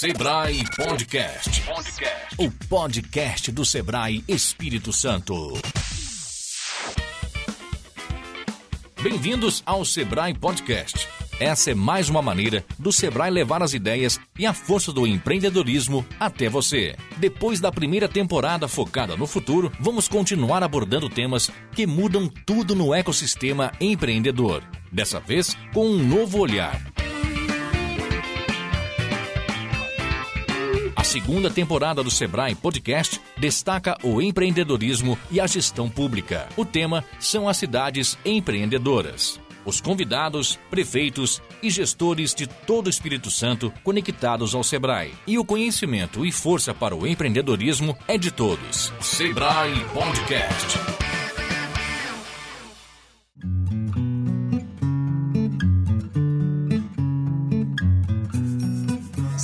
Sebrae Podcast. Podcast. O podcast do Sebrae Espírito Santo. Bem-vindos ao Sebrae Podcast. Essa é mais uma maneira do Sebrae levar as ideias e a força do empreendedorismo até você. Depois da primeira temporada focada no futuro, vamos continuar abordando temas que mudam tudo no ecossistema empreendedor. Dessa vez, com um novo olhar. Segunda temporada do Sebrae Podcast destaca o empreendedorismo e a gestão pública. O tema são as cidades empreendedoras. Os convidados, prefeitos e gestores de todo o Espírito Santo conectados ao Sebrae. E o conhecimento e força para o empreendedorismo é de todos. Sebrae Podcast.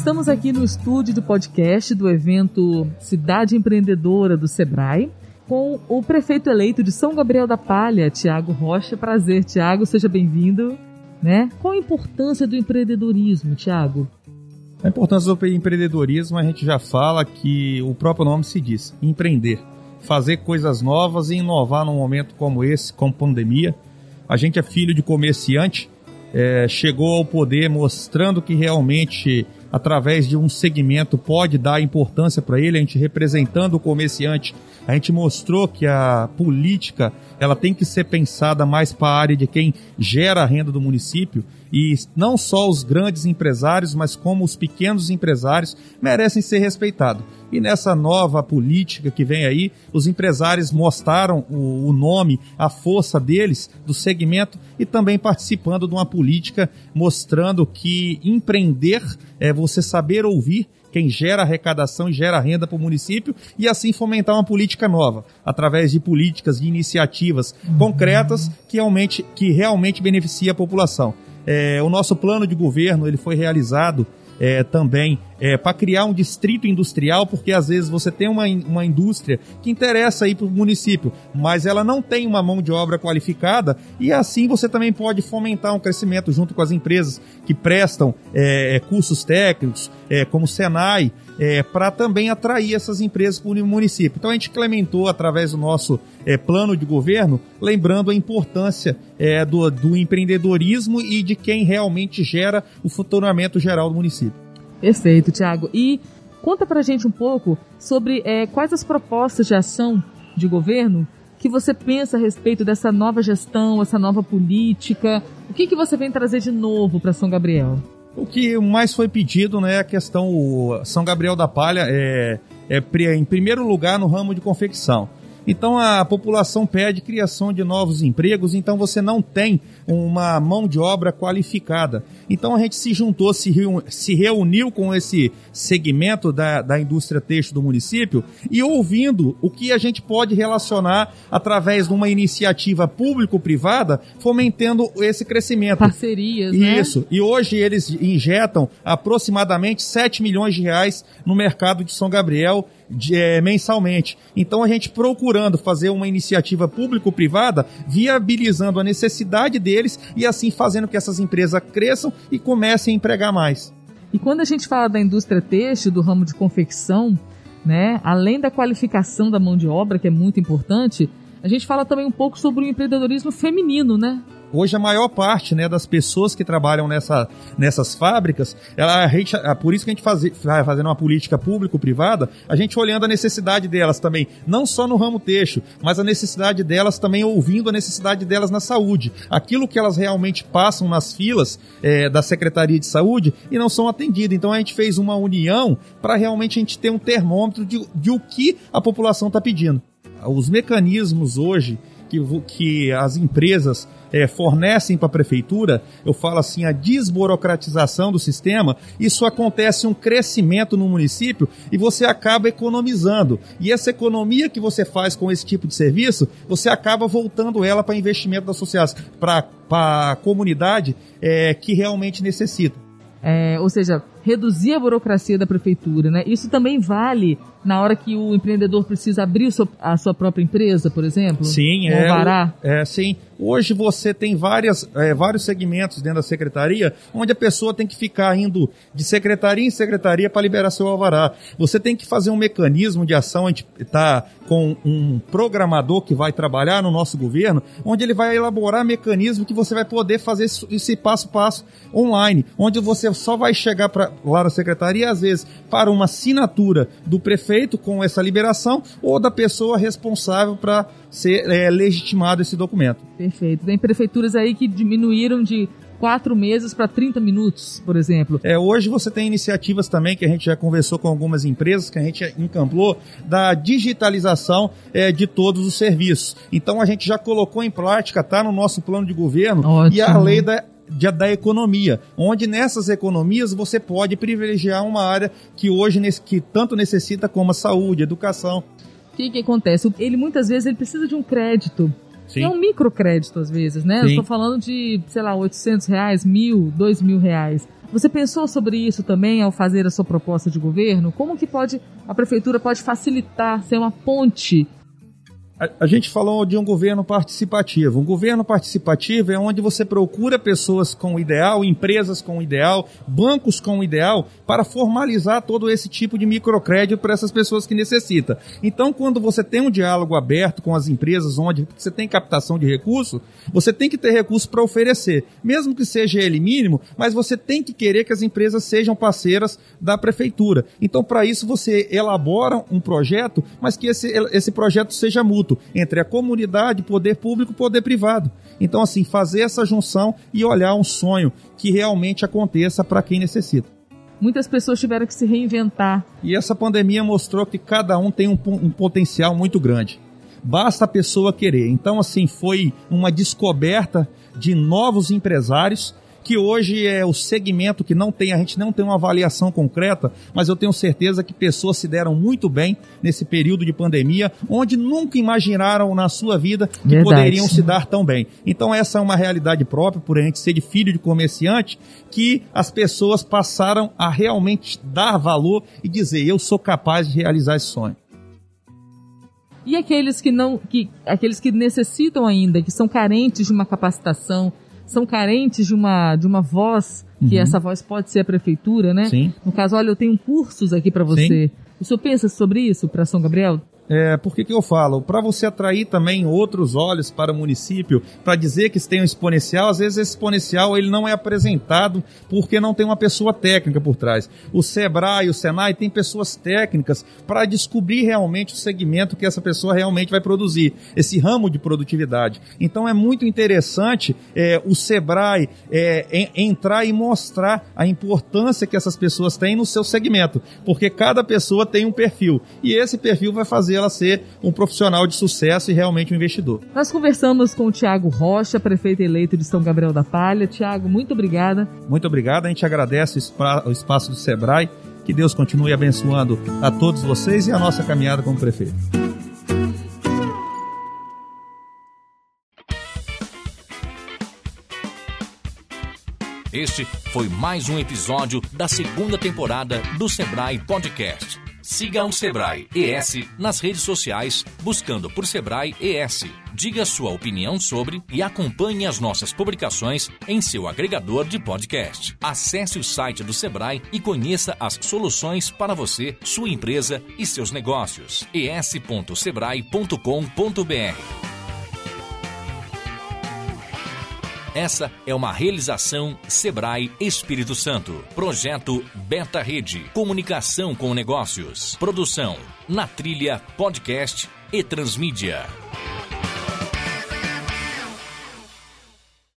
Estamos aqui no estúdio do podcast do evento Cidade Empreendedora do Sebrae com o prefeito eleito de São Gabriel da Palha, Tiago Rocha. Prazer, Tiago, seja bem-vindo. Né? Qual a importância do empreendedorismo, Tiago? A importância do empreendedorismo, a gente já fala que o próprio nome se diz, empreender. Fazer coisas novas e inovar num momento como esse, com pandemia. A gente é filho de comerciante, é, chegou ao poder mostrando que realmente através de um segmento pode dar importância para ele, a gente representando o comerciante, a gente mostrou que a política ela tem que ser pensada mais para a área de quem gera a renda do município e não só os grandes empresários, mas como os pequenos empresários merecem ser respeitados. E nessa nova política que vem aí, os empresários mostraram o, o nome, a força deles, do segmento e também participando de uma política mostrando que empreender é você saber ouvir quem gera arrecadação e gera renda para o município e assim fomentar uma política nova, através de políticas, de iniciativas concretas que realmente, que realmente beneficia a população. É, o nosso plano de governo ele foi realizado é, também é, para criar um distrito industrial, porque às vezes você tem uma, uma indústria que interessa aí para o município, mas ela não tem uma mão de obra qualificada e assim você também pode fomentar um crescimento junto com as empresas que prestam é, cursos técnicos, é, como o Senai, é, para também atrair essas empresas para o município. Então a gente implementou através do nosso é, plano de governo, lembrando a importância é, do, do empreendedorismo e de quem realmente gera o faturamento geral do município. Perfeito, Tiago. E conta pra gente um pouco sobre é, quais as propostas de ação de governo que você pensa a respeito dessa nova gestão, essa nova política. O que, que você vem trazer de novo para São Gabriel? O que mais foi pedido né, é a questão, São Gabriel da Palha é, é em primeiro lugar no ramo de confecção. Então a população pede criação de novos empregos, então você não tem uma mão de obra qualificada. Então a gente se juntou, se, se reuniu com esse segmento da, da indústria têxtil do município e ouvindo o que a gente pode relacionar através de uma iniciativa público-privada, fomentando esse crescimento. Parcerias, né? Isso. E hoje eles injetam aproximadamente 7 milhões de reais no mercado de São Gabriel de, é, mensalmente. Então a gente procurando fazer uma iniciativa público-privada, viabilizando a necessidade deles e assim fazendo que essas empresas cresçam e comecem a empregar mais. E quando a gente fala da indústria têxtil, do ramo de confecção, né, além da qualificação da mão de obra, que é muito importante, a gente fala também um pouco sobre o empreendedorismo feminino, né? Hoje a maior parte né, das pessoas que trabalham nessa, nessas fábricas, ela, a por isso que a gente faz, vai fazendo uma política público-privada, a gente olhando a necessidade delas também, não só no ramo teixo, mas a necessidade delas também ouvindo a necessidade delas na saúde. Aquilo que elas realmente passam nas filas é, da Secretaria de Saúde e não são atendidas. Então a gente fez uma união para realmente a gente ter um termômetro de, de o que a população está pedindo. Os mecanismos hoje que, que as empresas é, fornecem para a prefeitura, eu falo assim, a desburocratização do sistema, isso acontece um crescimento no município e você acaba economizando. E essa economia que você faz com esse tipo de serviço, você acaba voltando ela para investimento da sociedade, para a comunidade é, que realmente necessita. É, ou seja, reduzir a burocracia da prefeitura, né? Isso também vale na hora que o empreendedor precisa abrir a sua própria empresa, por exemplo? Sim, é. Alvará. É, sim. Hoje você tem várias, é, vários segmentos dentro da secretaria onde a pessoa tem que ficar indo de secretaria em secretaria para liberar seu alvará. Você tem que fazer um mecanismo de ação, a gente está com um programador que vai trabalhar no nosso governo, onde ele vai elaborar mecanismo que você vai poder fazer esse passo a passo online, onde você só vai chegar pra, lá na secretaria, às vezes, para uma assinatura do prefeito com essa liberação ou da pessoa responsável para ser é, legitimado esse documento. Perfeito. Tem prefeituras aí que diminuíram de quatro meses para 30 minutos, por exemplo. É, hoje você tem iniciativas também que a gente já conversou com algumas empresas que a gente encamplou da digitalização é, de todos os serviços. Então a gente já colocou em prática, está no nosso plano de governo Ótimo. e a lei da de, da economia, onde nessas economias você pode privilegiar uma área que hoje que tanto necessita como a saúde, educação. O que, que acontece? Ele muitas vezes ele precisa de um crédito Sim. É um microcrédito às vezes, né? Sim. Eu estou falando de, sei lá, 800 reais, mil, dois mil reais. Você pensou sobre isso também ao fazer a sua proposta de governo? Como que pode a prefeitura pode facilitar, ser uma ponte a, gente falou de um governo participativo. Um governo participativo é onde você procura pessoas com ideal, empresas com ideal, bancos com ideal, para formalizar todo esse tipo de microcrédito para essas pessoas que necessitam. Então, quando você tem um diálogo aberto com as empresas, onde você tem captação de recursos, você tem que ter recursos para oferecer, mesmo que seja ele mínimo, mas você tem que querer que as empresas sejam parceiras da prefeitura. Então, para isso, você elabora um projeto, mas que esse, esse projeto seja mútuo entre a comunidade, poder público e poder privado. Então, assim, fazer essa junção e olhar um sonho que realmente aconteça para quem necessita. Muitas pessoas tiveram que se reinventar. E essa pandemia mostrou que cada um tem um, um potencial muito grande. Basta a pessoa querer. Então, assim, foi uma descoberta de novos empresários que hoje é o segmento que não tem, a gente não tem uma avaliação concreta, mas eu tenho certeza que pessoas se deram muito bem nesse período de pandemia, onde nunca imaginaram na sua vida que Verdade. poderiam se dar tão bem. Então essa é uma realidade própria, por a gente ser de filho de comerciante, que as pessoas passaram a realmente dar valor e dizer, eu sou capaz de realizar esse sonho. E aqueles que não, que, aqueles que necessitam ainda, que são carentes de uma capacitação, são carentes de uma, de uma voz, que uhum. essa voz pode ser a prefeitura, né? Sim. No caso, olha, eu tenho cursos aqui para você. Sim. O senhor pensa sobre isso para São Gabriel? É, por que, que eu falo? Para você atrair também outros olhos para o município, para dizer que tem um exponencial, às vezes esse exponencial ele não é apresentado porque não tem uma pessoa técnica por trás. O Sebrae, o Senai tem pessoas técnicas para descobrir realmente o segmento que essa pessoa realmente vai produzir, esse ramo de produtividade. Então é muito interessante é, o Sebrae é, entrar e mostrar a importância que essas pessoas têm no seu segmento, porque cada pessoa tem um perfil e esse perfil vai fazer fazer ela ser um profissional de sucesso e realmente um investidor. Nós conversamos com o Tiago Rocha, prefeito eleito de São Gabriel da Palha. Tiago, muito obrigada. Muito obrigado. A gente agradece o espaço do Sebrae. Que Deus continue abençoando a todos vocês e a nossa caminhada como prefeito. Este foi mais um episódio da segunda temporada do Sebrae Podcast. Siga o Sebrae ES nas redes sociais, buscando por Sebrae ES. Diga sua opinião sobre e acompanhe as nossas publicações em seu agregador de podcast. Acesse o site do Sebrae e conheça as soluções para você, sua empresa e seus negócios. es.sebrae.com.br Essa é uma realização Sebrae Espírito Santo. Projeto Beta Rede. Comunicação com negócios. Produção. Na Trilha Podcast e Transmídia.